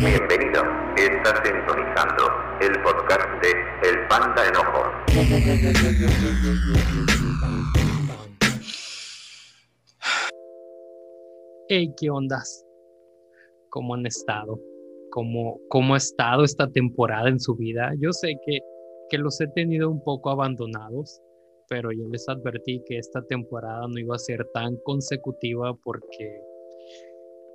Bienvenido, estás sintonizando el podcast de El Panda Enojo. Hey, ¿qué ondas? ¿Cómo han estado? ¿Cómo, ¿Cómo ha estado esta temporada en su vida? Yo sé que, que los he tenido un poco abandonados, pero yo les advertí que esta temporada no iba a ser tan consecutiva porque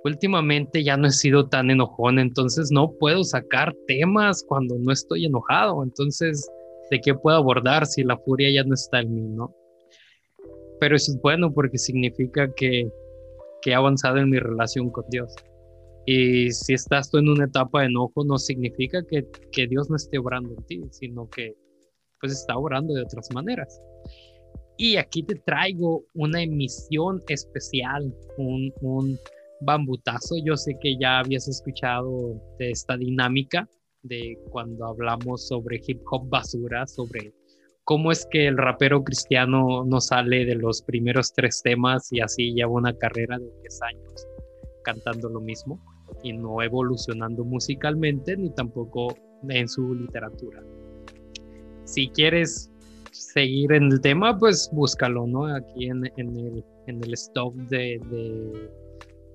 últimamente ya no he sido tan enojón, entonces no puedo sacar temas cuando no estoy enojado, entonces, ¿de qué puedo abordar si la furia ya no está en mí, no? Pero eso es bueno porque significa que, que he avanzado en mi relación con Dios. Y si estás tú en una etapa de enojo, no significa que, que Dios no esté obrando en ti, sino que pues está obrando de otras maneras. Y aquí te traigo una emisión especial, un, un bambutazo. Yo sé que ya habías escuchado de esta dinámica de cuando hablamos sobre hip hop basura, sobre cómo es que el rapero cristiano no sale de los primeros tres temas y así lleva una carrera de 10 años cantando lo mismo y no evolucionando musicalmente ni tampoco en su literatura. Si quieres seguir en el tema, pues búscalo, ¿no? Aquí en, el, en el stop de, de,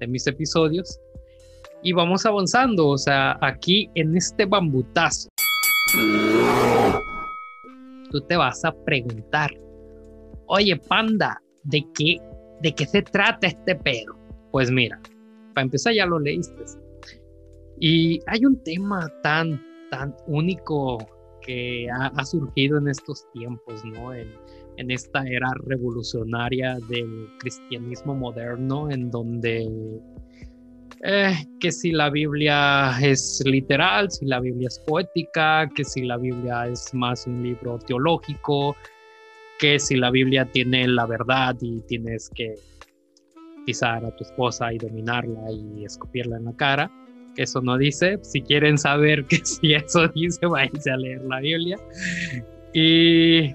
mis episodios. Y vamos avanzando, o sea, aquí en este bambutazo, tú te vas a preguntar, oye, panda, ¿de qué, de qué se trata este pedo? Pues mira, para empezar ya lo leíste. Y hay un tema tan, tan único que ha, surgido en estos tiempos, ¿no? En, esta era revolucionaria del cristianismo moderno, en donde eh, que si la Biblia es literal, si la Biblia es poética, que si la Biblia es más un libro teológico, que si la Biblia tiene la verdad y tienes que pisar a tu esposa y dominarla y escupirla en la cara eso no dice. Si quieren saber que si eso dice, váyanse a leer la Biblia. Y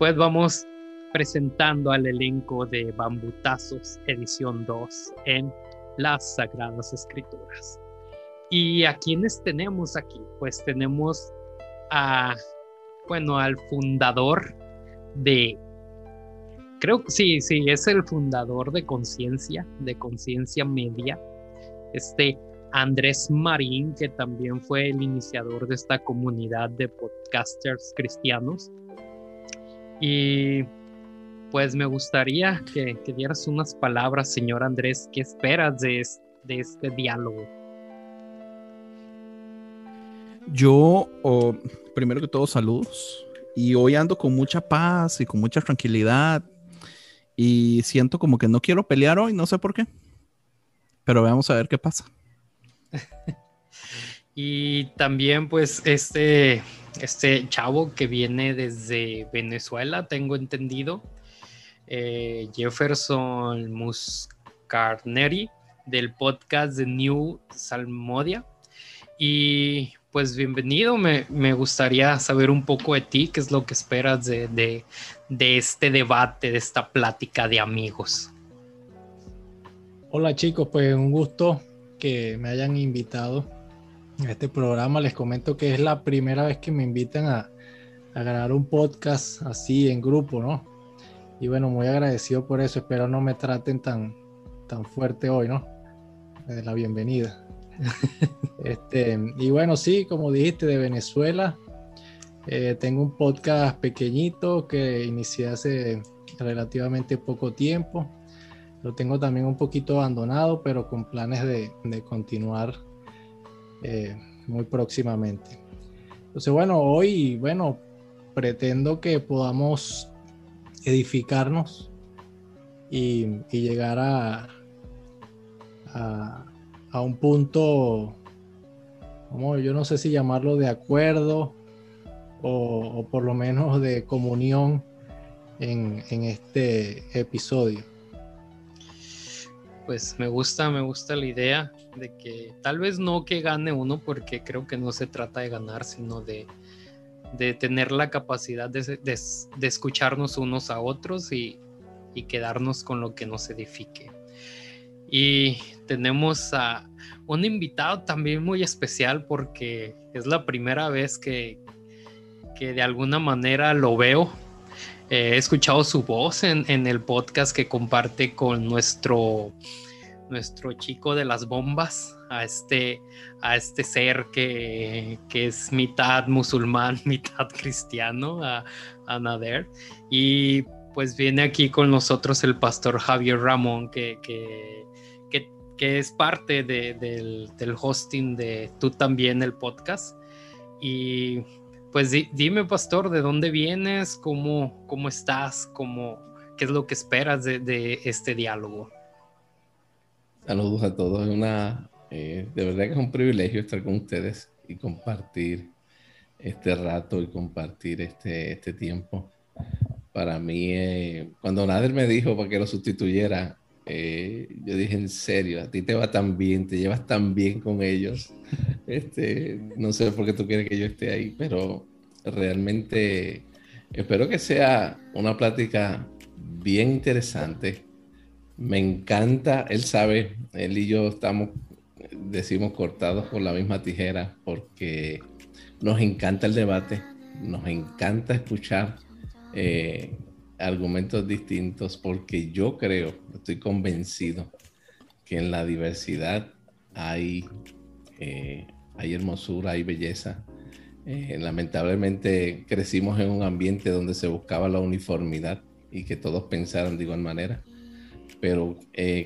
pues vamos presentando al elenco de Bambutazos, edición 2, en las Sagradas Escrituras. ¿Y a quiénes tenemos aquí? Pues tenemos a, bueno, al fundador de, creo que sí, sí, es el fundador de Conciencia, de Conciencia Media, este Andrés Marín, que también fue el iniciador de esta comunidad de podcasters cristianos. Y pues me gustaría que, dieras unas palabras, señor Andrés, ¿qué esperas de, de este diálogo? Yo, primero que todo, saludos. Y hoy ando con mucha paz y con mucha tranquilidad. Y siento como que no quiero pelear hoy, no sé por qué. Pero vamos a ver qué pasa. y también pues este, este chavo que viene desde Venezuela, tengo entendido, eh, Jefferson Muscarneri del podcast de New Salmodia. Y pues bienvenido, me, gustaría saber un poco de ti, qué es lo que esperas de, de este debate, de esta plática de amigos. Hola chicos, pues un gusto que me hayan invitado este programa. Les comento que es la primera vez que me invitan a, a grabar un podcast así en grupo, ¿no? Y bueno, muy agradecido por eso. Espero no me traten tan, tan fuerte hoy, ¿no? De la bienvenida. este, y bueno, sí, como dijiste, de Venezuela. Eh, tengo un podcast pequeñito que inicié hace relativamente poco tiempo. Lo tengo también un poquito abandonado, pero con planes de, continuar eh, muy próximamente. Entonces, bueno, hoy, bueno, pretendo que podamos edificarnos y, llegar a, a, un punto, como yo no sé si llamarlo de acuerdo o, por lo menos de comunión en, en este episodio pues me gusta, me gusta la idea de que tal vez no que gane uno, porque creo que no se trata de ganar, sino de, tener la capacidad de, escucharnos unos a otros y, quedarnos con lo que nos edifique. Y tenemos a un invitado también muy especial porque es la primera vez que, que de alguna manera lo veo. He escuchado su voz en, el podcast que comparte con nuestro, nuestro chico de las bombas, a este, a este ser que, que es mitad musulmán, mitad cristiano, a, a Nader. Y pues viene aquí con nosotros el pastor Javier Ramón, que, que, que, es parte de, del, del, hosting de Tú también el podcast. Y pues dime, pastor, ¿de dónde vienes? ¿Cómo, cómo estás? ¿Cómo, ¿Qué es lo que esperas de, de este diálogo? Saludos a todos. Una, eh, de verdad que es un privilegio estar con ustedes y compartir este rato y compartir este, este tiempo para mí, eh, cuando Nader me dijo para que lo sustituyera, eh, yo dije, en serio, a ti te va tan bien, te llevas tan bien con ellos. Este, no sé por qué tú quieres que yo esté ahí, pero realmente espero que sea una plática bien interesante. Me encanta, él sabe, él y yo estamos, decimos, cortados con la misma tijera porque nos encanta el debate, nos encanta escuchar eh, argumentos distintos porque yo creo, estoy convencido que en la diversidad hay, eh, hay hermosura, hay belleza. Eh, lamentablemente crecimos en un ambiente donde se buscaba la uniformidad y que todos pensaran de igual manera, pero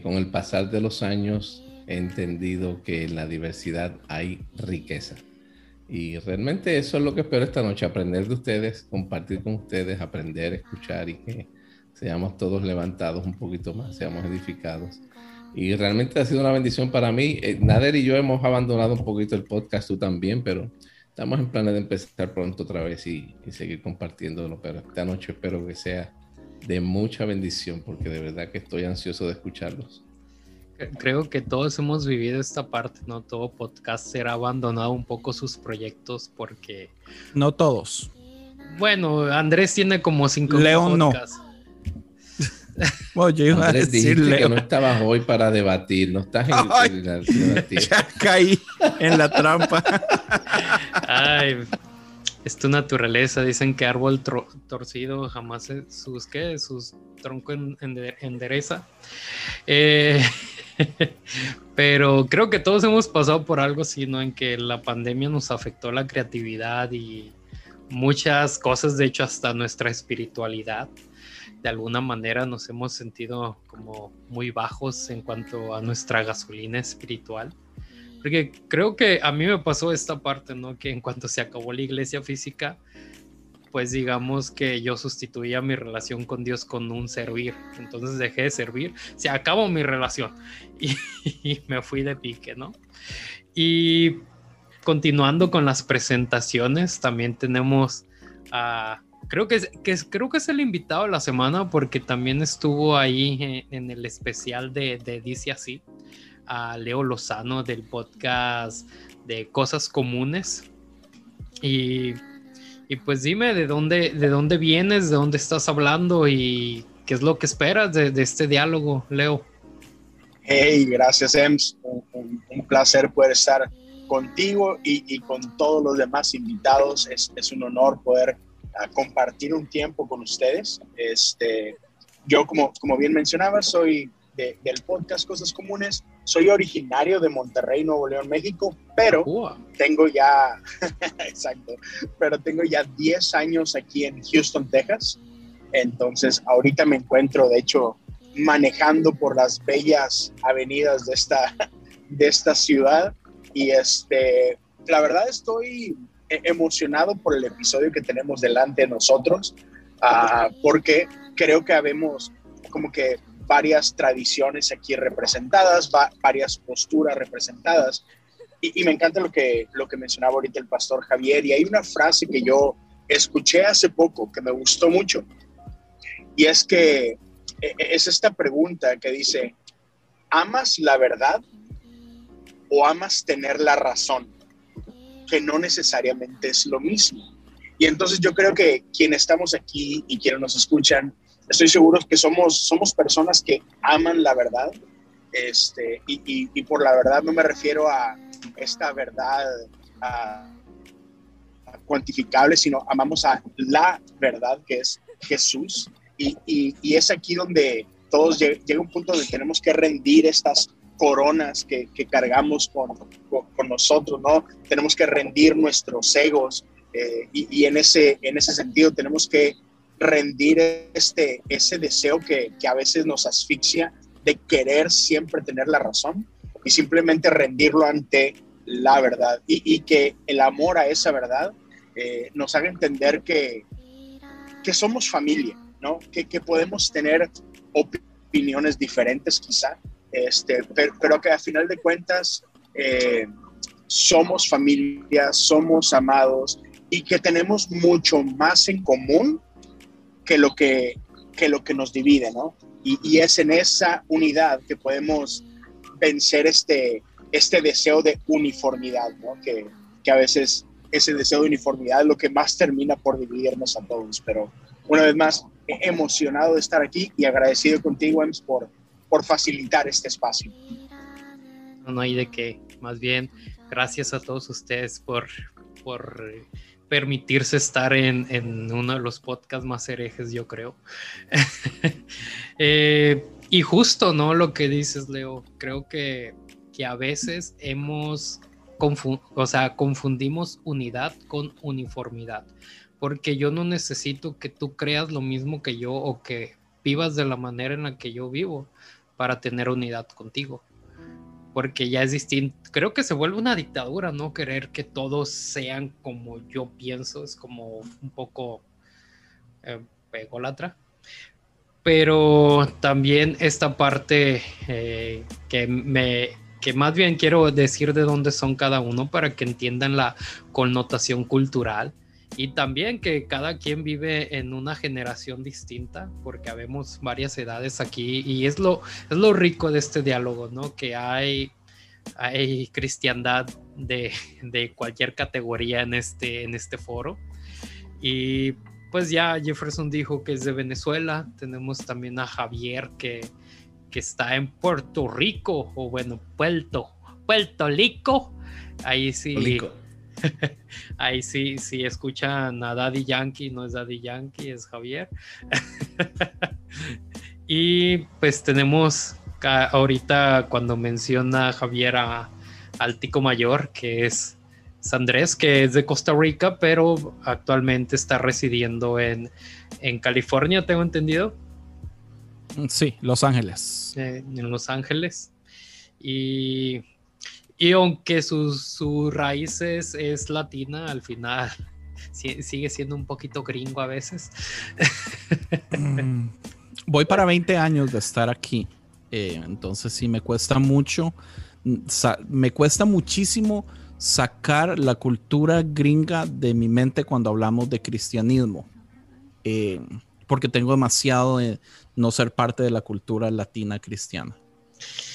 con el pasar de los años he entendido que en la diversidad hay riqueza. Y realmente eso es lo que espero esta noche, aprender de ustedes, compartir con ustedes, aprender, escuchar y que seamos todos levantados un poquito más, seamos edificados. Y realmente ha sido una bendición para mí. Eh, Nader y yo hemos abandonado un poquito el podcast, tú también, pero estamos en planes de empezar pronto otra vez y, y seguir compartiéndolo. Pero esta noche espero que sea de mucha bendición, porque de verdad que estoy ansioso de escucharlos. Creo que todos hemos vivido esta parte, ¿no? Todo podcaster ha abandonado un poco sus proyectos porque... No todos. Bueno, Andrés tiene como cinco León no. Bueno, yo iba a decir que no estabas hoy para debatir, no estás en, debatir. Ya caí en la trampa. Ay, es tu naturaleza. Dicen que árbol torcido jamás sus, ¿qué? sus troncos endereza. Eh, Pero creo que todos hemos pasado por algo así, ¿no? En que la pandemia nos afectó la creatividad y muchas cosas, de hecho, hasta nuestra espiritualidad. De alguna manera nos hemos sentido como muy bajos en cuanto a nuestra gasolina espiritual. Porque creo que a mí me pasó esta parte, ¿no? Que en cuanto se acabó la iglesia física, pues digamos que yo sustituía mi relación con Dios con un servir. Entonces dejé de servir, se acabó mi relación y, me fui de pique, ¿no? Y continuando con las presentaciones, también tenemos a... Creo que, es, que creo que es el invitado de la semana porque también estuvo ahí en, el especial de, de Dice Así, a Leo Lozano del podcast de Cosas Comunes. Y y pues dime de dónde, de dónde vienes, de dónde estás hablando y qué es lo que esperas de, este diálogo, Leo. Hey, gracias, Ems. Un, placer poder estar contigo y, con todos los demás invitados. Es, es un honor poder ah, compartir un tiempo con ustedes. Este, yo, como, como bien mencionaba, soy del podcast Cosas Comunes. Soy originario de Monterrey, Nuevo León, México, pero tengo ya, exacto, pero tengo ya 10 años aquí en Houston, Texas. Entonces, ahorita me encuentro, de hecho, manejando por las bellas avenidas de esta, de esta ciudad. Y este, la verdad estoy e-, emocionado por el episodio que tenemos delante de nosotros, uh, porque creo que habemos como que varias tradiciones aquí representadas, varias posturas representadas. Y, me encanta lo que, lo que mencionaba ahorita el pastor Javier. Y hay una frase que yo escuché hace poco que me gustó mucho. Y es que e, e, es esta pregunta que dice, ¿amas la verdad o amas tener la razón? Que no necesariamente es lo mismo. Y entonces yo creo que quienes estamos aquí y quienes nos escuchan, estoy seguro que somos, somos personas que aman la verdad, Este, y, por la verdad no me refiero a esta verdad cuantificable, sino amamos a la verdad que es Jesús. Y, y es aquí donde todos llega un punto donde tenemos que rendir estas coronas que, que cargamos con, con, nosotros, ¿no? Tenemos que rendir nuestros egos eh, y, y, en, ese, en ese sentido tenemos que rendir este, ese deseo que, que, a veces nos asfixia de querer siempre tener la razón y simplemente rendirlo ante la verdad y, que el amor a esa verdad eh, nos haga entender que, que somos familia, ¿no? Que, que podemos tener opiniones diferentes quizá, este, pero, que a final de cuentas eh, somos familia, somos amados y que tenemos mucho más en común que lo que, que, lo que nos divide, ¿no? Y, es en esa unidad que podemos vencer este, este deseo de uniformidad, ¿no? Que, que a veces ese deseo de uniformidad es lo que más termina por dividirnos a todos. Pero una vez más, emocionado de estar aquí y agradecido contigo, Ems, por, por facilitar este espacio. No, hay de qué. Más bien, gracias a todos ustedes por, por permitirse estar en, en uno de los podcasts más herejes, yo creo. Eh, y justo, ¿no? Lo que dices, Leo, creo que, que a veces hemos, o sea, confundimos unidad con uniformidad, porque yo no necesito que tú creas lo mismo que yo o que vivas de la manera en la que yo vivo para tener unidad contigo. Porque ya es distinto. Creo que se vuelve una dictadura, ¿no? Querer que todos sean como yo pienso. Es como un poco eh. Pero también esta parte eh, que me que más bien quiero decir de dónde son cada uno para que entiendan la connotación cultural y también que cada quien vive en una generación distinta, porque habemos varias edades aquí y es lo, es lo rico de este diálogo, ¿no? Que hay, hay cristiandad de, de cualquier categoría en este, en este foro. Y pues ya Jefferson dijo que es de Venezuela, tenemos también a Javier que, que está en Puerto Rico, o bueno, Puerto, Puerto Rico. Ahí sí. Ahí sí, sí escuchan a Daddy Yankee, no es Daddy Yankee, es Javier. y pues tenemos ahorita cuando menciona Javier al tico mayor, que es Andrés, que es de Costa Rica, pero actualmente está residiendo en, en California, tengo entendido. Sí, Los Ángeles. Eh, en Los Ángeles. Y y aunque sus su raíces es latina, al final sigue siendo un poquito gringo a veces. Mm, voy para 20 años de estar aquí. Eh, entonces sí me cuesta mucho, mm, me cuesta muchísimo sacar la cultura gringa de mi mente cuando hablamos de cristianismo. Eh, porque tengo demasiado de no ser parte de la cultura latina cristiana.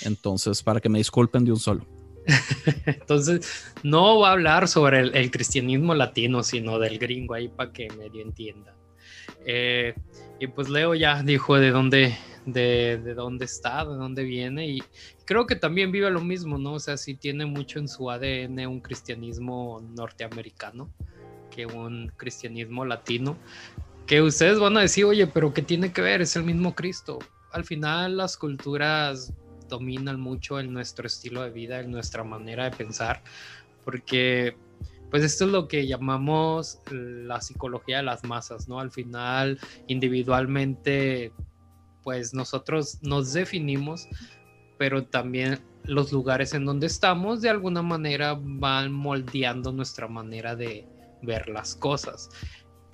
Entonces, para que me disculpen de un solo. Entonces, no va a hablar sobre el, cristianismo latino, sino del gringo ahí para que medio entienda. Eh, y pues Leo ya dijo de dónde, de, dónde está, de dónde viene, y creo que también vive lo mismo, ¿no? O sea, sí tiene mucho en su ADN un cristianismo norteamericano que un cristianismo latino, que ustedes van a decir, oye, pero ¿qué tiene que ver? Es el mismo Cristo. Al final las culturas dominan mucho en nuestro estilo de vida, en nuestra manera de pensar, porque pues esto es lo que llamamos la psicología de las masas, ¿no? Al final, individualmente, pues nosotros nos definimos, pero también los lugares en donde estamos de alguna manera van moldeando nuestra manera de ver las cosas,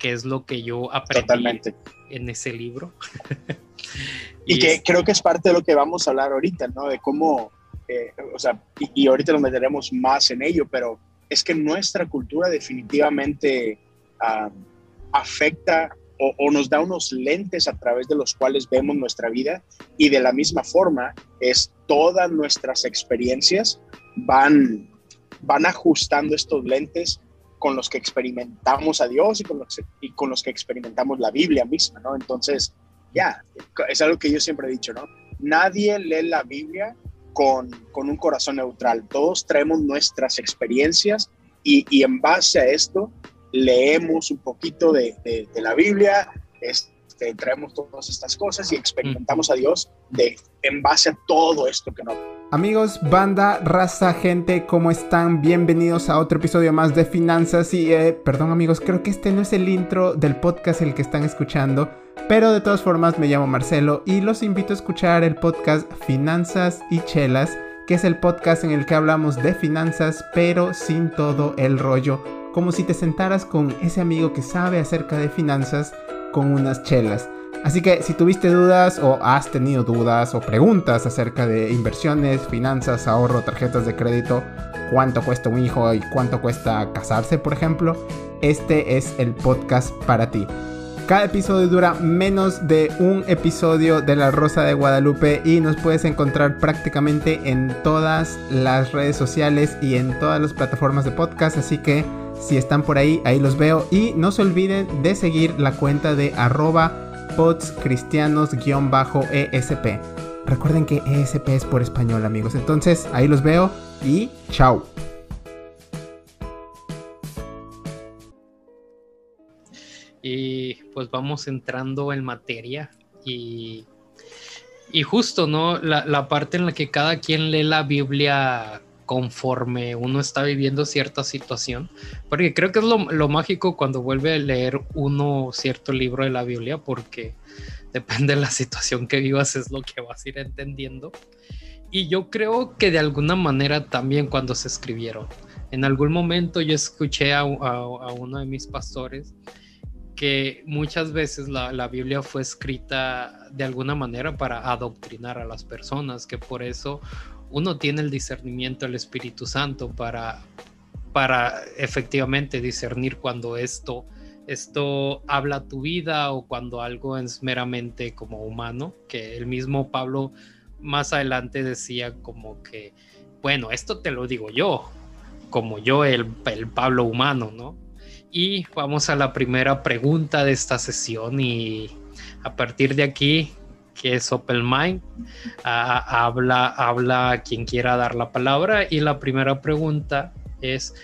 que es lo que yo aprendí en ese libro. Y, que creo que es parte de lo que vamos a hablar ahorita, ¿no? De cómo, eh, o sea, y, ahorita nos meteremos más en ello, pero es que nuestra cultura definitivamente afecta o, o, nos da unos lentes a través de los cuales vemos nuestra vida y de la misma forma es todas nuestras experiencias van, van ajustando estos lentes con los que experimentamos a Dios y con los, y con los que experimentamos la Biblia misma, ¿no? Entonces, ya, es algo que yo siempre he dicho, ¿no? Nadie lee la Biblia con, con un corazón neutral. Todos traemos nuestras experiencias y, y en base a esto leemos un poquito de, de, la Biblia, este, traemos todas estas cosas y experimentamos a Dios de, en base a todo esto que nos Amigos, banda, raza, gente, ¿cómo están? Bienvenidos a otro episodio más de Finanzas y, eh, perdón amigos, creo que este no es el intro del podcast el que están escuchando, pero de todas formas me llamo Marcelo y los invito a escuchar el podcast Finanzas y Chelas, que es el podcast en el que hablamos de finanzas, pero sin todo el rollo, como si te sentaras con ese amigo que sabe acerca de finanzas con unas chelas. Así que si tuviste dudas o has tenido dudas o preguntas acerca de inversiones, finanzas, ahorro, tarjetas de crédito, cuánto cuesta un hijo y cuánto cuesta casarse, por ejemplo, este es el podcast para ti. Cada episodio dura menos de un episodio de La Rosa de Guadalupe y nos puedes encontrar prácticamente en todas las redes sociales y en todas las plataformas de podcast, así que si están por ahí, ahí los veo y no se olviden de seguir la cuenta de arroba podscristianos-esp. Recuerden que ESP es por español, amigos. Entonces, ahí los veo y chao. Y pues vamos entrando en materia y, y justo, ¿no? La, la, parte en la que cada quien lee la Biblia conforme uno está viviendo cierta situación, porque creo que es lo, mágico cuando vuelve a leer uno cierto libro de la Biblia, porque depende de la situación que vivas es lo que vas a ir entendiendo. Y yo creo que de alguna manera también cuando se escribieron, en algún momento yo escuché a, uno de mis pastores que muchas veces la, Biblia fue escrita de alguna manera para adoctrinar a las personas, que por eso uno tiene el discernimiento del Espíritu Santo para, para efectivamente discernir cuando esto, esto habla tu vida o cuando algo es meramente como humano, que el mismo Pablo más adelante decía como que, bueno, esto te lo digo yo, como yo el, el Pablo humano, ¿no? Y vamos a la primera pregunta de esta sesión y a partir de aquí, que es Open Mind, uh, habla, habla quien quiera dar la palabra y la primera pregunta es,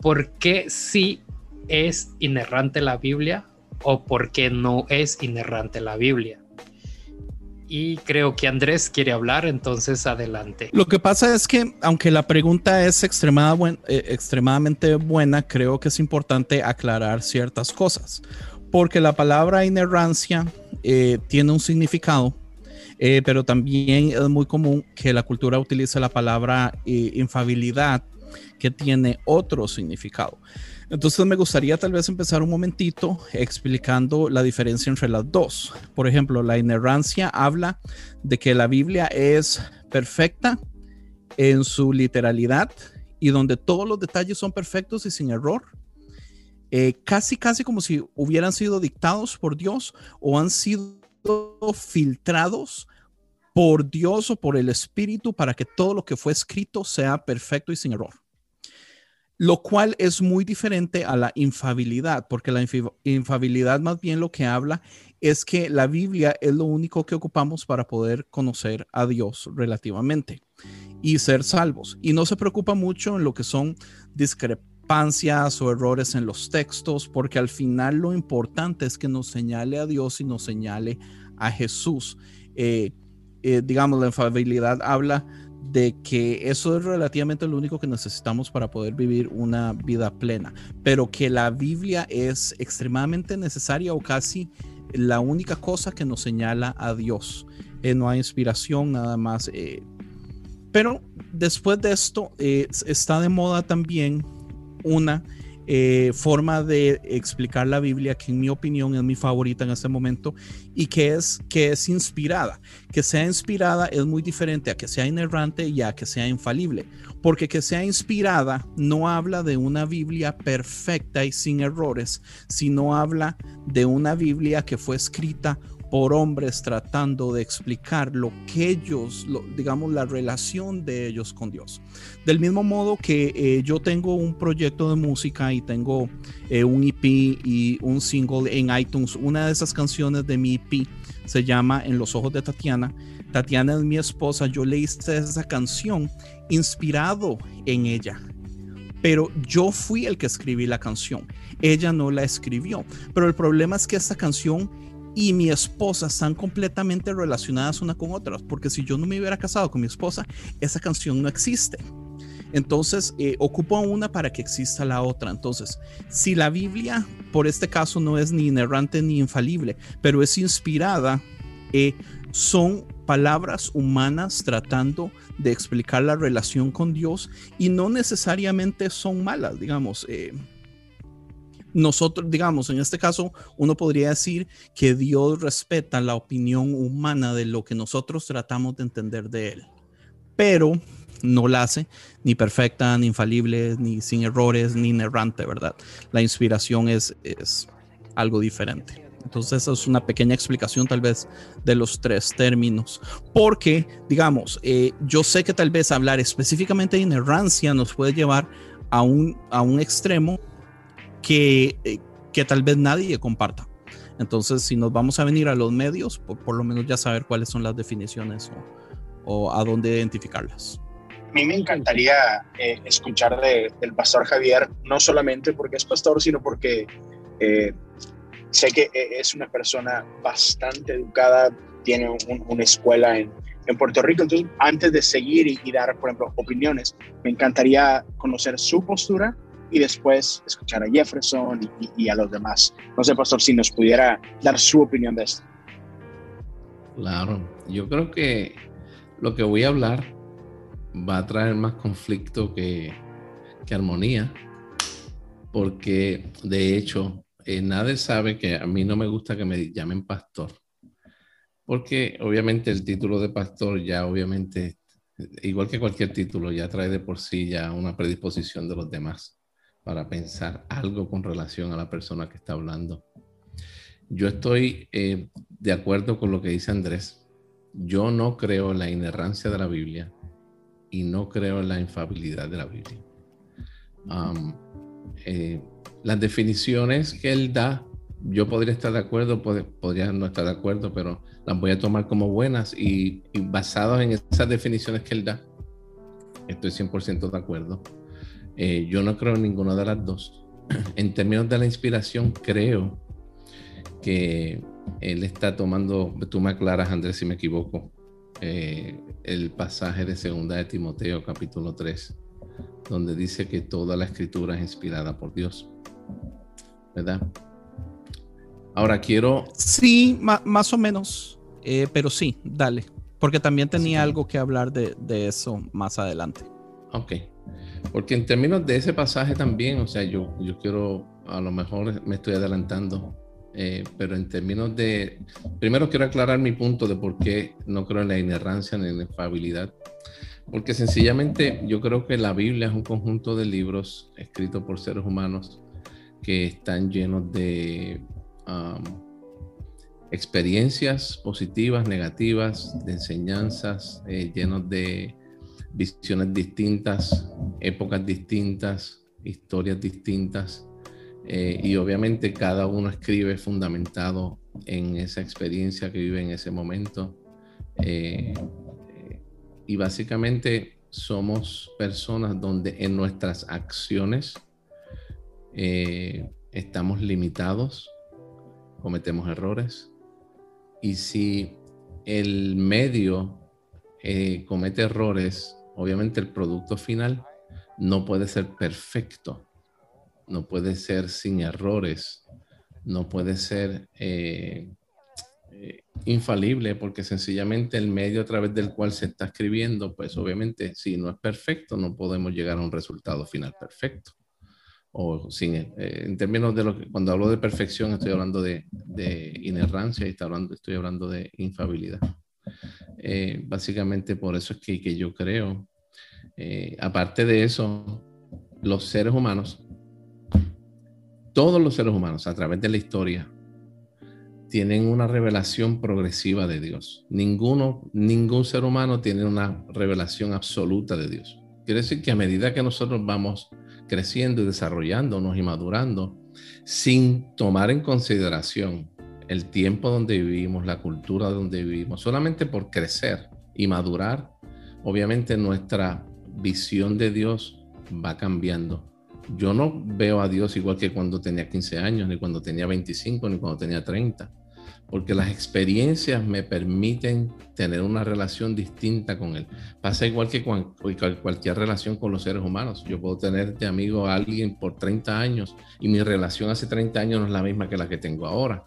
¿por qué sí es inerrante la Biblia o por qué no es inerrante la Biblia? y creo que Andrés quiere hablar, entonces adelante. Lo que pasa es que, aunque la pregunta es extremada buen, eh, extremadamente buena, creo que es importante aclarar ciertas cosas, porque la palabra inerrancia eh, tiene un significado, eh, pero también es muy común que la cultura utilice la palabra eh, infabilidad, que tiene otro significado. Entonces me gustaría tal vez empezar un momentito explicando la diferencia entre las dos. Por ejemplo, la inerrancia habla de que la Biblia es perfecta en su literalidad y donde todos los detalles son perfectos y sin error. Eh, casi, casi como si hubieran sido dictados por Dios o han sido filtrados por Dios o por el Espíritu para que todo lo que fue escrito sea perfecto y sin error lo cual es muy diferente a la infabilidad, porque la infabilidad más bien lo que habla es que la Biblia es lo único que ocupamos para poder conocer a Dios relativamente y ser salvos. Y no se preocupa mucho en lo que son discrepancias o errores en los textos, porque al final lo importante es que nos señale a Dios y nos señale a Jesús. Eh, eh, digamos, la infabilidad habla de que eso es relativamente lo único que necesitamos para poder vivir una vida plena, pero que la Biblia es extremadamente necesaria o casi la única cosa que nos señala a Dios. Eh, no hay inspiración nada más. Eh. pero después de esto eh, está de moda también una eh, forma de explicar la Biblia que en mi opinión es mi favorita en este momento y que es que es inspirada. Que sea inspirada es muy diferente a que sea inerrante y a que sea infalible, porque que sea inspirada no habla de una Biblia perfecta y sin errores, sino habla de una Biblia que fue escrita por hombres tratando de explicar lo que ellos, lo, digamos, la relación de ellos con Dios. Del mismo modo que eh, yo tengo un proyecto de música y tengo eh, un EP y un single en iTunes, una de esas canciones de mi EP se llama En los ojos de Tatiana. Tatiana es mi esposa, yo leí esa canción inspirado en ella. Pero yo fui el que escribí la canción. Ella no la escribió. Pero el problema es que esta canción y mi esposa están completamente relacionadas una con otras, porque si yo no me hubiera casado con mi esposa, esa canción no existe. Entonces, eh, ocupo una para que exista la otra. Entonces, si la Biblia, por este caso, no es ni inerrante ni infalible, pero es inspirada, eh, son palabras humanas tratando de explicar la relación con Dios y no necesariamente son malas, digamos. Eh, nosotros, digamos, en este caso, uno podría decir que Dios respeta la opinión humana de lo que nosotros tratamos de entender de Él, pero no la hace ni perfecta, ni infalible, ni sin errores, ni inerrante, ¿verdad? La inspiración es, es algo diferente. Entonces, esa es una pequeña explicación tal vez de los tres términos. Porque, digamos, eh, yo sé que tal vez hablar específicamente de inerrancia nos puede llevar a un, a un extremo que, eh, que tal vez nadie comparta. Entonces, si nos vamos a venir a los medios, por, lo menos ya saber cuáles son las definiciones o, a dónde identificarlas. A mí me encantaría eh, escuchar del pastor Javier, no solamente porque es pastor, sino porque eh, sé que es una persona bastante educada, tiene una escuela en, en, Puerto Rico. Entonces, antes de seguir y, y, dar, por ejemplo, opiniones, me encantaría conocer su postura y después escuchar a Jefferson y, a los demás. No sé, Pastor, si nos pudiera dar su opinión de esto. Claro, yo creo que lo que voy a hablar va a traer más conflicto que, que armonía, porque de hecho eh, nadie sabe que a mí no me gusta que me llamen pastor, porque obviamente el título de pastor ya obviamente, igual que cualquier título, ya trae de por sí ya una predisposición de los demás para pensar algo con relación a la persona que está hablando. Yo estoy eh, de acuerdo con lo que dice Andrés. Yo no creo en la inerrancia de la Biblia y no creo en la infabilidad de la Biblia. Eh, las definiciones que él da, yo podría estar de acuerdo, podría no estar de acuerdo, pero las voy a tomar como buenas y, y basadas en esas definiciones que él da, estoy 100% de acuerdo. Eh, yo no creo en ninguna de las dos. En términos de la inspiración, creo que él está tomando, tú me aclaras, Andrés, si me equivoco, eh, el pasaje de segunda de Timoteo, capítulo 3, donde dice que toda la escritura es inspirada por Dios. ¿Verdad? Ahora quiero... Sí, más o menos, eh, pero sí, dale, porque también tenía algo que hablar de, de eso más adelante. Ok. Porque en términos de ese pasaje también, o sea, yo, yo quiero, a lo mejor me estoy adelantando, eh, pero en términos de, primero quiero aclarar mi punto de por qué no creo en la inerrancia ni en la infabilidad. Porque sencillamente yo creo que la Biblia es un conjunto de libros escritos por seres humanos que están llenos de um, experiencias positivas, negativas, de enseñanzas, eh, llenos de visiones distintas, épocas distintas, historias distintas. Eh, y obviamente cada uno escribe fundamentado en esa experiencia que vive en ese momento. Eh, y básicamente somos personas donde en nuestras acciones eh, estamos limitados, cometemos errores. Y si el medio comete errores obviamente el producto final no puede ser perfecto, no puede ser sin errores, no puede ser eh, eh, infalible porque sencillamente el medio a través del cual se está escribiendo, pues obviamente si no es perfecto no podemos llegar a un resultado final perfecto. O sin, eh, en términos de lo que, cuando hablo de perfección estoy hablando de, de inerrancia y estoy hablando, de infabilidad. Eh, básicamente por eso es que, yo creo, eh, aparte de eso, los seres humanos, todos los seres humanos a través de la historia, tienen una revelación progresiva de Dios. Ninguno, ningún ser humano tiene una revelación absoluta de Dios. Quiere decir que a medida que nosotros vamos creciendo y desarrollándonos y madurando, sin tomar en consideración el tiempo donde vivimos, la cultura donde vivimos, solamente por crecer y madurar, obviamente nuestra visión de Dios va cambiando. Yo no veo a Dios igual que cuando tenía 15 años, ni cuando tenía 25, ni cuando tenía 30 porque las experiencias me permiten tener una relación distinta con él. Pasa igual que cualquier relación con los seres humanos. Yo puedo tener de amigo a alguien por 30 años y mi relación hace 30 años no es la misma que la que tengo ahora.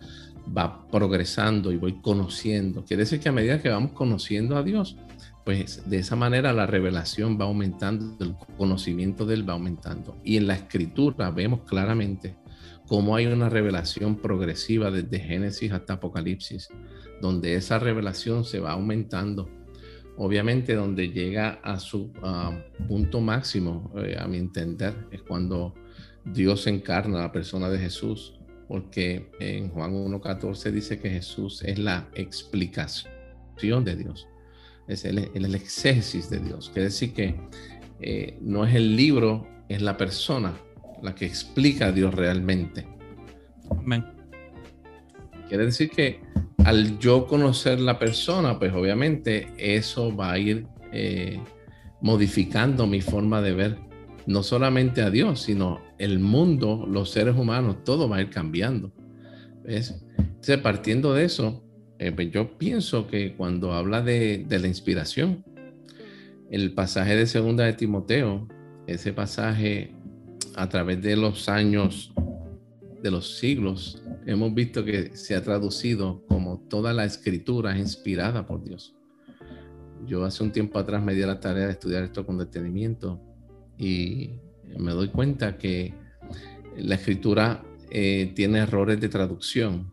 Va progresando y voy conociendo. Quiere decir que a medida que vamos conociendo a Dios, pues de esa manera la revelación va aumentando, el conocimiento de él va aumentando. Y en la escritura vemos claramente cómo hay una revelación progresiva desde Génesis hasta Apocalipsis, donde esa revelación se va aumentando. Obviamente donde llega a su punto máximo, eh, a mi entender, es cuando Dios encarna a la persona de Jesús, porque en Juan 1.14 dice que Jesús es la explicación de Dios, es el, el, exégesis de Dios. Quiere decir que eh, no es el libro, es la persona la que explica a Dios realmente. Quiere decir que al yo conocer la persona, pues obviamente eso va a ir eh, modificando mi forma de ver no solamente a Dios, sino el mundo, los seres humanos, todo va a ir cambiando. ¿Ves? Entonces, partiendo de eso, eh, pues yo pienso que cuando habla de, la inspiración, el pasaje de segunda de Timoteo, ese pasaje a través de los años, de los siglos, hemos visto que se ha traducido como toda la escritura inspirada por Dios. Yo hace un tiempo atrás me di la tarea de estudiar esto con detenimiento y me doy cuenta que la escritura eh, tiene errores de traducción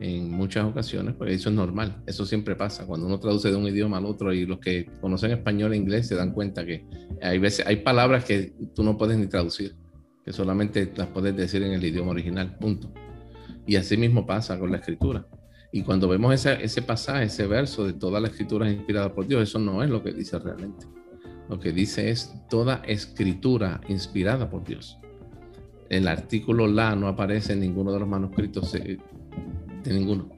en muchas ocasiones, porque eso es normal, eso siempre pasa. Cuando uno traduce de un idioma al otro y los que conocen español e inglés se dan cuenta que hay veces, hay palabras que tú no puedes ni traducir, que solamente las puedes decir en el idioma original, punto. Y así mismo pasa con la escritura. Y cuando vemos ese, ese pasaje, ese verso de toda la escritura inspirada por Dios, eso no es lo que dice realmente. Lo que dice es toda escritura inspirada por Dios. El artículo la no aparece en ninguno de los manuscritos eh, de ninguno.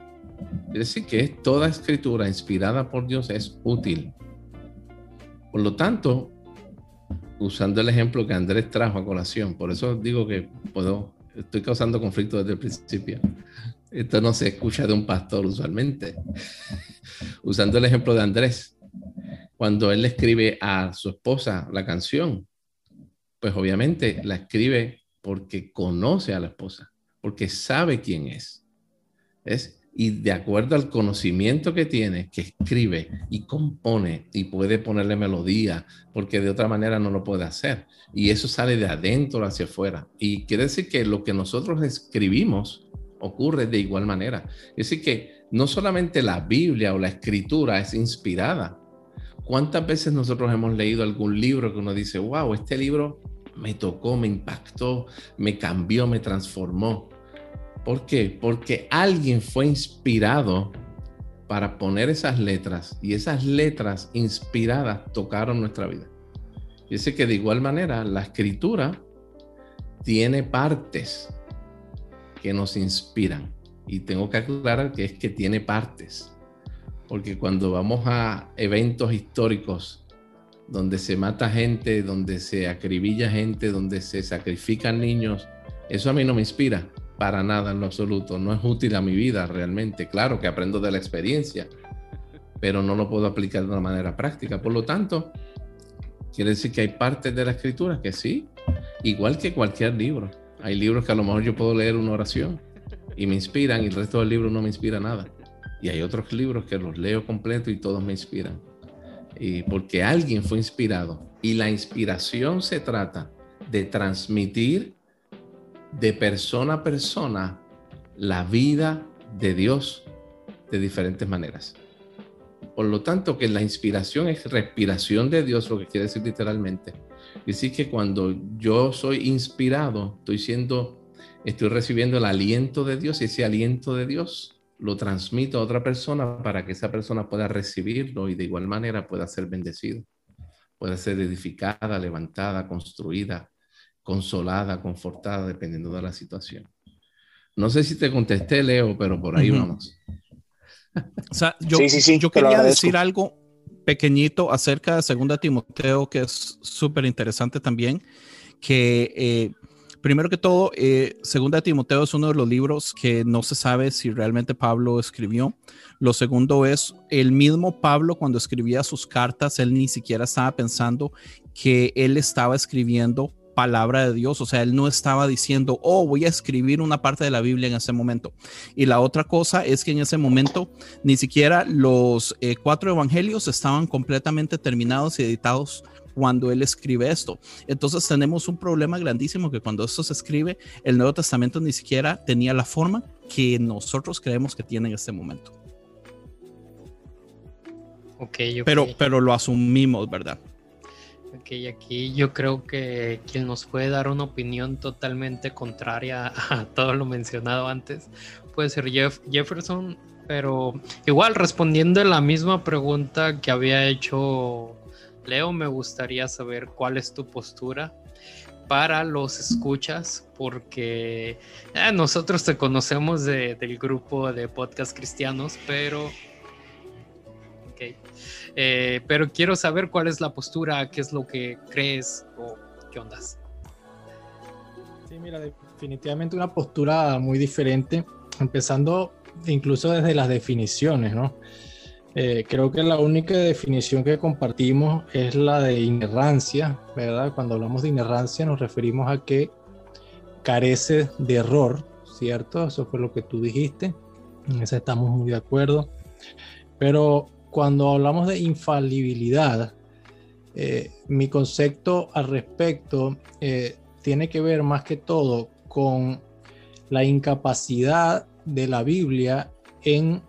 Es decir, que toda escritura inspirada por Dios es útil. Por lo tanto, usando el ejemplo que Andrés trajo a colación, por eso digo que puedo, estoy causando conflicto desde el principio. Esto no se escucha de un pastor usualmente. usando el ejemplo de Andrés, cuando él le escribe a su esposa la canción, pues obviamente la escribe porque conoce a la esposa, porque sabe quién es y de acuerdo al conocimiento que tiene, que escribe y compone y puede ponerle melodía, porque de otra manera no lo puede hacer. Y eso sale de adentro hacia afuera. Y quiere decir que lo que nosotros escribimos ocurre de igual manera. Es decir, que no solamente la Biblia o la escritura es inspirada. ¿Cuántas veces nosotros hemos leído algún libro que uno dice, wow, este libro me tocó, me impactó, me cambió, me transformó? ¿Por qué? Porque alguien fue inspirado para poner esas letras y esas letras inspiradas tocaron nuestra vida. Y sé que de igual manera la escritura tiene partes que nos inspiran. Y tengo que aclarar que es que tiene partes. Porque cuando vamos a eventos históricos donde se mata gente, donde se acribilla gente, donde se sacrifican niños, eso a mí no me inspira para nada en lo absoluto. No es útil a mi vida realmente. Claro que aprendo de la experiencia, pero no lo puedo aplicar de una manera práctica. Por lo tanto, quiere decir que hay partes de la escritura que sí, igual que cualquier libro. Hay libros que a lo mejor yo puedo leer una oración y me inspiran y el resto del libro no me inspira nada. Y hay otros libros que los leo completo y todos me inspiran. Y porque alguien fue inspirado. Y la inspiración se trata de transmitir de persona a persona la vida de Dios de diferentes maneras. Por lo tanto, que la inspiración es respiración de Dios, lo que quiere decir literalmente. Decir, que cuando yo soy inspirado, estoy siendo, estoy recibiendo el aliento de Dios y ese aliento de Dios lo transmito a otra persona para que esa persona pueda recibirlo y de igual manera pueda ser bendecido, pueda ser edificada, levantada, construida, consolada, confortada, dependiendo de la situación. No sé si te contesté, Leo, pero por ahí Ujú. vamos. O sea, yo, Sí, sí, sí, yo quería decir algo pequeñito acerca de Segunda Timoteo que es súper interesante también, que eh, primero que todo, eh, Segunda Timoteo es uno de los libros que no se sabe si realmente Pablo escribió. Lo segundo es, el mismo Pablo cuando escribía sus cartas, él ni siquiera estaba pensando que él estaba escribiendo palabra de Dios, o sea, él no estaba diciendo, oh, voy a escribir una parte de la Biblia en ese momento. Y la otra cosa es que en ese momento ni siquiera los eh, cuatro evangelios estaban completamente terminados y editados cuando él escribe esto. Entonces tenemos un problema grandísimo que cuando esto se escribe, el Nuevo Testamento ni siquiera tenía la forma que nosotros creemos que tiene en este momento. Ok, ok. Pero, pero lo asumimos, ¿verdad? Ok, aquí yo creo que quien nos puede dar una opinión totalmente contraria a todo lo mencionado antes puede ser Jeff- Jefferson, pero igual respondiendo a la misma pregunta que había hecho Leo, me gustaría saber cuál es tu postura para los escuchas, porque eh, nosotros te conocemos de- del grupo de podcast cristianos, pero... ok. Eh, pero quiero saber cuál es la postura, qué es lo que crees o qué ondas. Sí, mira, definitivamente una postura muy diferente, empezando incluso desde las definiciones, ¿no? Eh, creo que la única definición que compartimos es la de inerrancia, ¿verdad? Cuando hablamos de inerrancia nos referimos a que carece de error, ¿cierto? Eso fue lo que tú dijiste, en eso estamos muy de acuerdo. Pero cuando hablamos de infalibilidad, eh, mi concepto al respecto eh, tiene que ver más que todo con la incapacidad de la Biblia en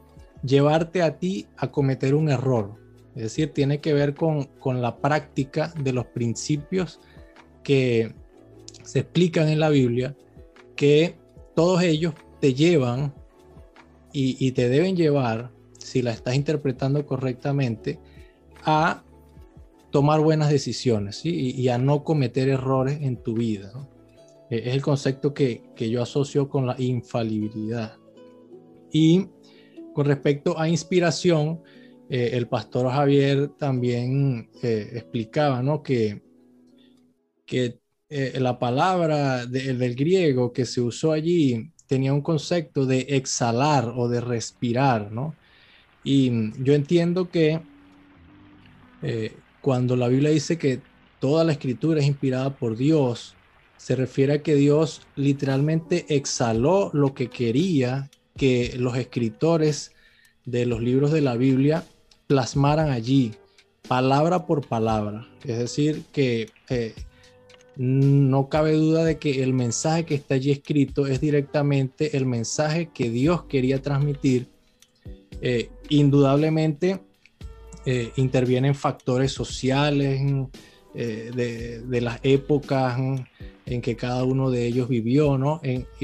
llevarte a ti a cometer un error. Es decir, tiene que ver con, con la práctica de los principios que se explican en la Biblia, que todos ellos te llevan y, y te deben llevar, si la estás interpretando correctamente, a tomar buenas decisiones y, a no cometer errores en tu vida. Eh, Es el concepto que, que yo asocio con la infalibilidad. Y con respecto a inspiración, eh, el pastor Javier también eh, explicaba ¿no? que, que eh, la palabra de- del griego que se usó allí tenía un concepto de exhalar o de respirar, ¿no? Y yo entiendo que cuando la Biblia dice que toda la escritura es inspirada por Dios, se refiere a que Dios literalmente exhaló lo que quería que los escritores de los libros de la Biblia plasmaran allí, palabra por palabra. Es decir, que eh, no cabe duda de que el mensaje que está allí escrito es directamente el mensaje que Dios quería transmitir. Eh, indudablemente eh, intervienen factores sociales de, las épocas en que cada uno de ellos vivió, ¿no?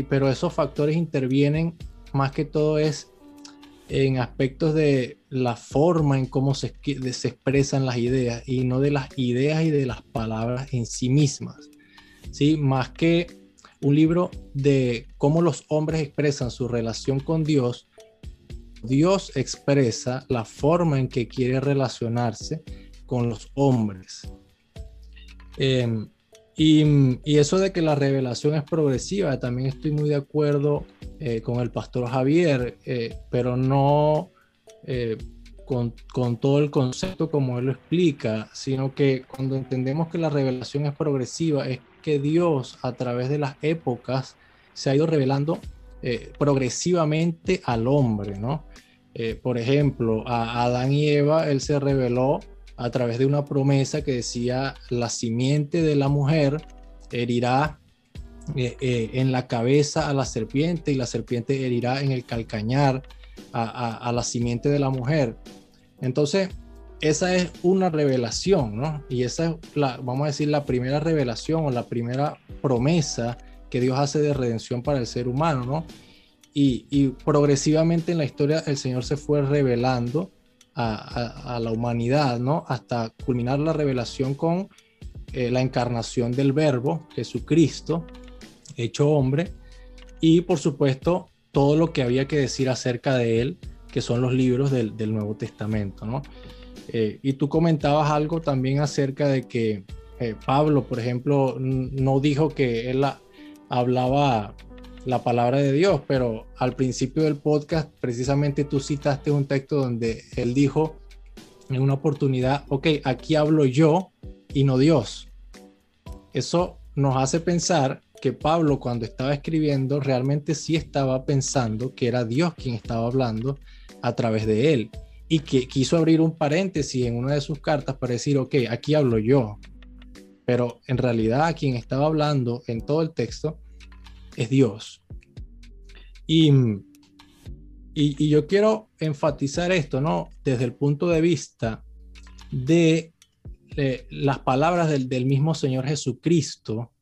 Pero esos factores intervienen más que todo es en aspectos de la forma en cómo se, se expresan las ideas y no de las ideas y de las palabras en sí mismas, ¿sí? Más que un libro de cómo los hombres expresan su relación con Dios, Dios expresa la forma en que quiere relacionarse con los hombres. Em, y, y eso de que la revelación es progresiva, también estoy muy de acuerdo eh, con el pastor Javier, eh, pero no eh, con, con todo el concepto como él lo explica, sino que cuando entendemos que la revelación es progresiva, es que Dios a través de las épocas se ha ido revelando progresivamente al hombre, ¿no? Por ejemplo, a Adán y Eva, él se reveló a través de una promesa que decía, la simiente de la mujer herirá eh, eh, en la cabeza a la serpiente y la serpiente herirá en el calcañar a, a- la simiente de la mujer. Entonces, esa es una revelación, ¿no? Y esa es, la, vamos a decir, la primera revelación o la primera promesa que Dios hace de redención para el ser humano, ¿no? Y, y progresivamente en la historia el Señor se fue revelando a, la humanidad, ¿no? Hasta culminar la revelación con eh, la encarnación del Verbo, Jesucristo, hecho hombre. y por supuesto todo lo que había que decir acerca de él, que son los libros del, Nuevo Testamento, ¿no? Eh, y tú comentabas algo también acerca de que eh, Pablo, por ejemplo, no dijo que él hablaba la palabra de Dios, pero al principio del podcast precisamente tú citaste un texto donde él dijo en una oportunidad, ok, aquí hablo yo y no Dios. Eso nos hace pensar que Pablo cuando estaba escribiendo realmente sí estaba pensando que era Dios quien estaba hablando a través de él y que quiso abrir un paréntesis en una de sus cartas para decir, ok, aquí hablo yo. Pero en realidad quien estaba hablando en todo el texto es Dios. Y, y, yo quiero enfatizar esto, ¿no? Desde el punto de vista de las palabras del, del mismo Señor Jesucristo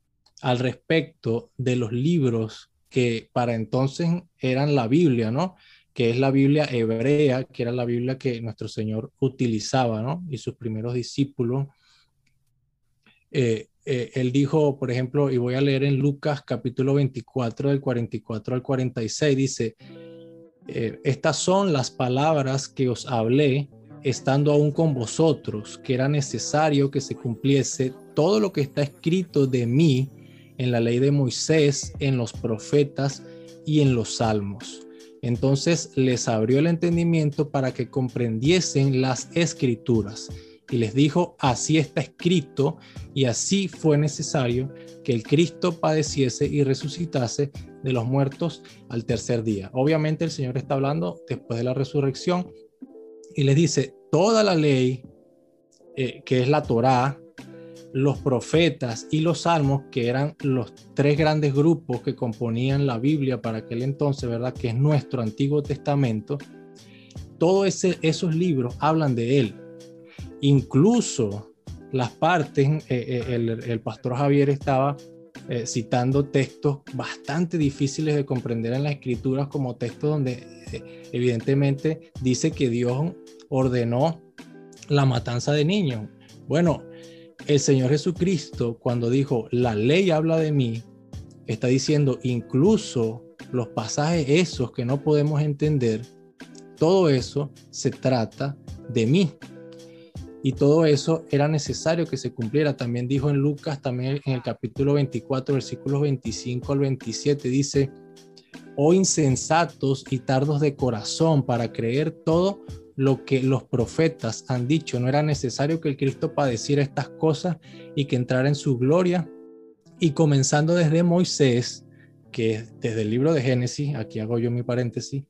al respecto de los libros que para entonces eran la Biblia, ¿no? Que es la Biblia hebrea, que era la Biblia que nuestro Señor utilizaba, ¿no? Y sus primeros discípulos. Eh, eh, él dijo, por ejemplo, y voy a leer en Lucas capítulo 24, del 44 al 46, dice, eh, estas son las palabras que os hablé estando aún con vosotros, que era necesario que se cumpliese todo lo que está escrito de mí en la ley de Moisés, en los profetas y en los salmos. Entonces les abrió el entendimiento para que comprendiesen las escrituras y les dijo, así está escrito y así fue necesario que el Cristo padeciese y resucitase de los muertos al tercer día. Obviamente el Señor está hablando después de la resurrección y les dice, toda la ley eh, que es la Torá, los profetas y los salmos, que eran los tres grandes grupos que componían la Biblia para aquel entonces, ¿verdad? Que es nuestro Antiguo Testamento. Todos esos libros hablan de Él. Incluso las partes, eh, eh, el, pastor Javier estaba eh, citando textos bastante difíciles de comprender en las escrituras, como textos donde evidentemente dice que Dios ordenó la matanza de niños. Bueno, el Señor Jesucristo, cuando dijo, la ley habla de mí, está diciendo incluso los pasajes esos que no podemos entender, todo eso se trata de mí. Y todo eso era necesario que se cumpliera. También dijo en Lucas, también en el capítulo 24, versículos 25 al 27, dice, oh insensatos y tardos de corazón para creer todo lo que los profetas han dicho. No era necesario que el Cristo padeciera estas cosas y que entrara en su gloria. Y comenzando desde Moisés, que desde el libro de Génesis, aquí hago yo mi paréntesis,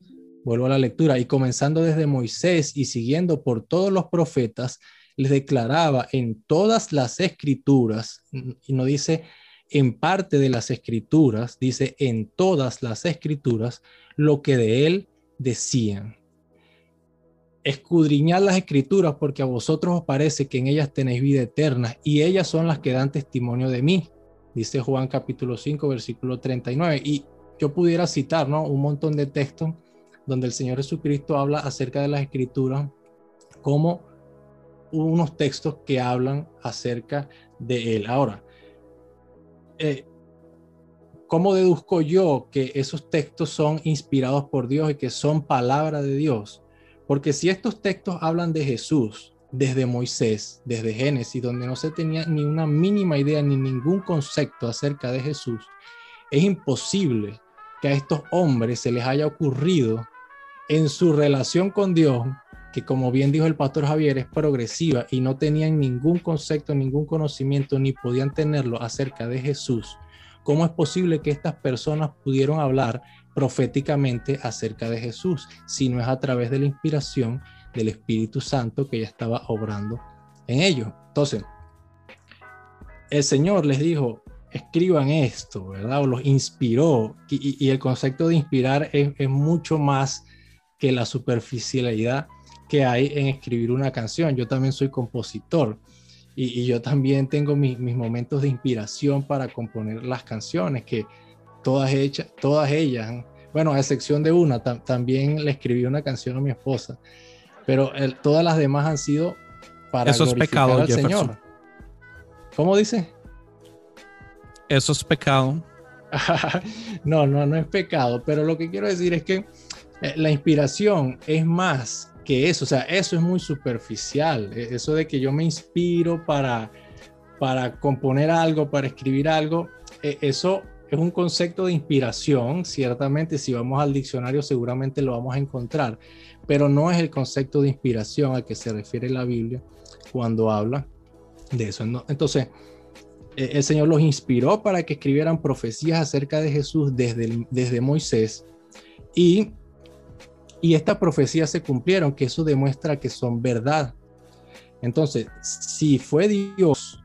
vuelvo a la lectura, y comenzando desde Moisés y siguiendo por todos los profetas, les declaraba en todas las escrituras, y no dice en parte de las escrituras, dice en todas las escrituras, lo que de él decían escudriñad las escrituras porque a vosotros os parece que en ellas tenéis vida eterna y ellas son las que dan testimonio de mí, dice Juan capítulo 5 versículo 39. Y yo pudiera citar ¿no? un montón de textos donde el Señor Jesucristo habla acerca de las escrituras como unos textos que hablan acerca de Él. Ahora, eh, ¿cómo deduzco yo que esos textos son inspirados por Dios y que son palabra de Dios? Porque si estos textos hablan de Jesús desde Moisés, desde Génesis, donde no se tenía ni una mínima idea ni ningún concepto acerca de Jesús, es imposible que a estos hombres se les haya ocurrido en su relación con Dios, que como bien dijo el pastor Javier, es progresiva y no tenían ningún concepto, ningún conocimiento, ni podían tenerlo acerca de Jesús. ¿Cómo es posible que estas personas pudieron hablar proféticamente acerca de Jesús, sino es a través de la inspiración del Espíritu Santo que ya estaba obrando en ellos. Entonces, el Señor les dijo, escriban esto, ¿verdad? O los inspiró. Y, el concepto de inspirar es, mucho más que la superficialidad que hay en escribir una canción. Yo también soy compositor y, yo también tengo mis momentos de inspiración para componer las canciones que todas, hechas, todas ellas, bueno, a excepción de una, también le escribí una canción a mi esposa, pero todas las demás han sido para Eso es pecado, al Señor. ¿Cómo dice? Eso es pecado. no, no, no es pecado, pero lo que quiero decir es que eh, la inspiración es más que eso, o sea, eso es muy superficial, e, eso de que yo me inspiro para, para componer algo, para escribir algo, e, eso es un concepto de inspiración, ciertamente si vamos al diccionario seguramente lo vamos a encontrar, pero no es el concepto de inspiración al que se refiere la Biblia cuando habla de eso. Entonces, e, el Señor los inspiró para que escribieran profecías acerca de Jesús desde, desde Moisés y y estas profecías se cumplieron, que eso demuestra que son verdad. Entonces, si fue Dios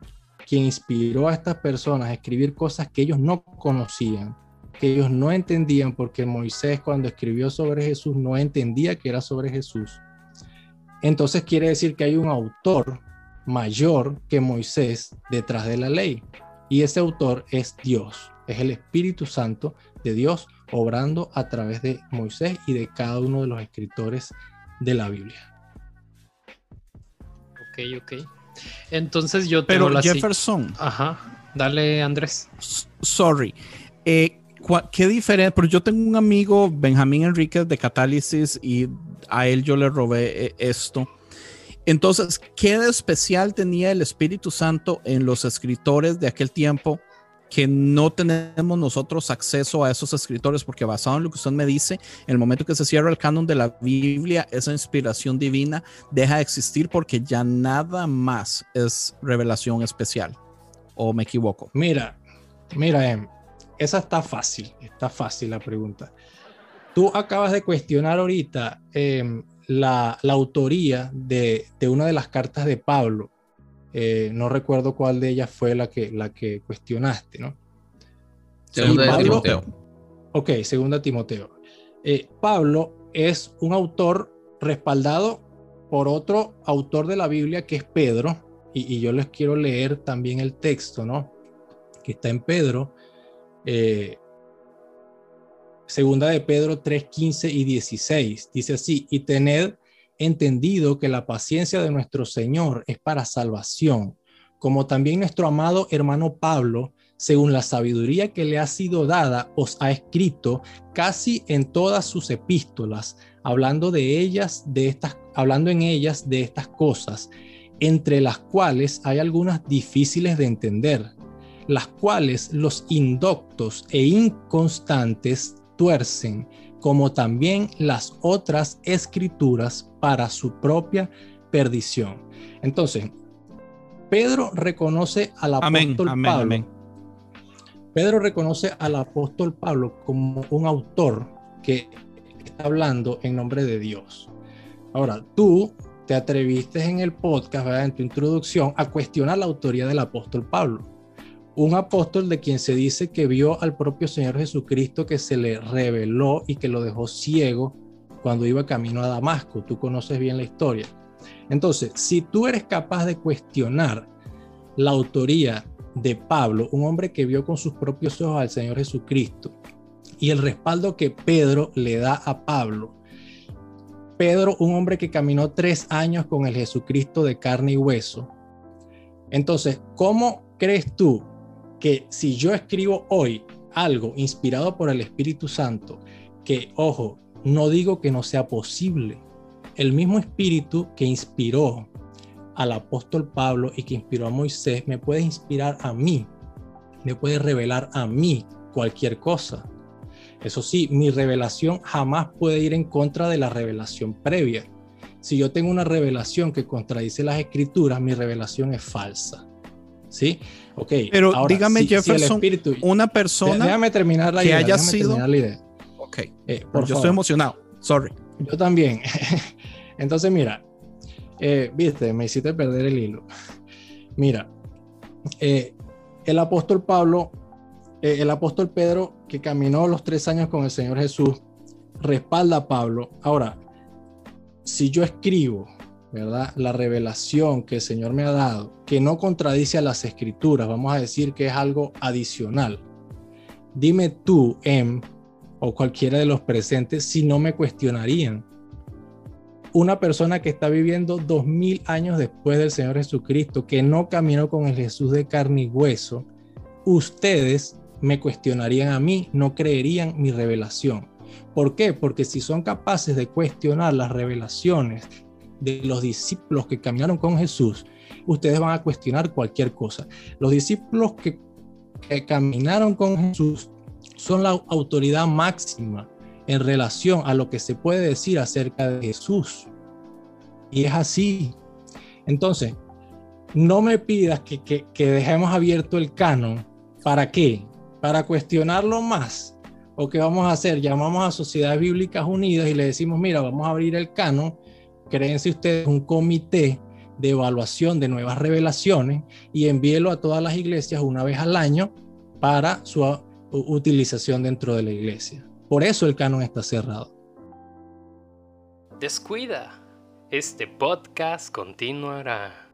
quien inspiró a estas personas a escribir cosas que ellos no conocían, que ellos no entendían, porque Moisés cuando escribió sobre Jesús no entendía que era sobre Jesús, entonces quiere decir que hay un autor mayor que Moisés detrás de la ley. Y ese autor es Dios, es el Espíritu Santo de Dios obrando a través de Moisés y de cada uno de los escritores de la Biblia. Ok, ok. Entonces yo tengo Pero Jefferson. Ajá. Dale, Andrés. sorry. Eh, ¿Qué diferencia? Pero yo tengo un amigo, Benjamín Enríquez de Catálisis, y a él yo le robé eh, esto. Entonces, ¿qué de especial tenía el Espíritu Santo en los escritores de aquel tiempo que no tenemos nosotros acceso a esos escritores, porque basado en lo que usted me dice, en el momento que se cierra el canon de la Biblia, esa inspiración divina deja de existir porque ya nada más es revelación especial. ¿O me equivoco? Mira, mira, em, esa está fácil, está fácil la pregunta. Tú acabas de cuestionar ahorita em, la, autoría de, de una de las cartas de Pablo eh, no recuerdo cuál de ellas fue la que, la que cuestionaste, ¿no? Segunda de Timoteo. Ok, segunda Timoteo. Eh, Pablo es un autor respaldado por otro autor de la Biblia que es Pedro, y, yo les quiero leer también el texto, ¿no? Que está en Pedro, eh, segunda de Pedro 3, 15 y 16. Dice así, y tened entendido que la paciencia de nuestro Señor es para salvación, como también nuestro amado hermano Pablo, según la sabiduría que le ha sido dada, os ha escrito casi en todas sus epístolas, hablando de ellas, de estas, hablando en ellas de estas cosas, entre las cuales hay algunas difíciles de entender, las cuales los indoctos e inconstantes tuercen como también las otras escrituras para su propia perdición. Entonces, Pedro reconoce al apóstol Pablo. Pedro reconoce al apóstol Pablo como un autor que está hablando en nombre de Dios. Ahora, tú te atreviste en el podcast, en tu introducción, a cuestionar la autoría del apóstol Pablo un apóstol de quien se dice que vio al propio Señor Jesucristo que se le reveló y que lo dejó ciego cuando iba camino a Damasco. Tú conoces bien la historia. Entonces, si tú eres capaz de cuestionar la autoría de Pablo, un hombre que vio con sus propios ojos al Señor Jesucristo, y el respaldo que Pedro le da a Pablo, Pedro, un hombre que caminó tres años con el Jesucristo de carne y hueso. Entonces, ¿cómo crees tú que si yo escribo hoy algo inspirado por el Espíritu Santo, que, ojo, no digo que no sea posible, el mismo Espíritu que inspiró al apóstol Pablo y que inspiró a Moisés, me puede inspirar a mí, me puede revelar a mí cualquier cosa. Eso sí, mi revelación jamás puede ir en contra de la revelación previa. Si yo tengo una revelación que contradice las escrituras, mi revelación es falsa. ¿sí? Ok. Pero dígame, Jefferson, una persona déjame terminar la que haya sido... Ok, eh, por yo estoy emocionado, sorry. Yo también. Entonces, mira, eh, viste, me hiciste perder el hilo. Mira, eh, el apóstol Pablo, el apóstol Pedro, que caminó los tres años con el Señor Jesús, respalda a Pablo. Ahora, si yo escribo ¿verdad? La revelación que el Señor me ha dado, que no contradice a las escrituras, vamos a decir que es algo adicional. Dime tú, Em, o cualquiera de los presentes, si no me cuestionarían. Una persona que está viviendo dos mil años después del Señor Jesucristo, que no caminó con el Jesús de carne y hueso, ustedes me cuestionarían a mí, no creerían mi revelación. ¿Por qué? Porque si son capaces de cuestionar las revelaciones de los discípulos que caminaron con Jesús, ustedes van a cuestionar cualquier cosa. Los discípulos que, caminaron con Jesús son la autoridad máxima en relación a lo que se puede decir acerca de Jesús. Y es así. Entonces, no me pidas que, que, dejemos abierto el canon. ¿Para qué? Para cuestionarlo más. ¿O qué vamos a hacer? Llamamos a Sociedades Bíblicas Unidas y le decimos, mira, vamos a abrir el canon. Créense ustedes un comité de evaluación de nuevas revelaciones y envíelo a todas las iglesias una vez al año para su utilización dentro de la iglesia. Por eso el canon está cerrado. Descuida, este podcast continuará.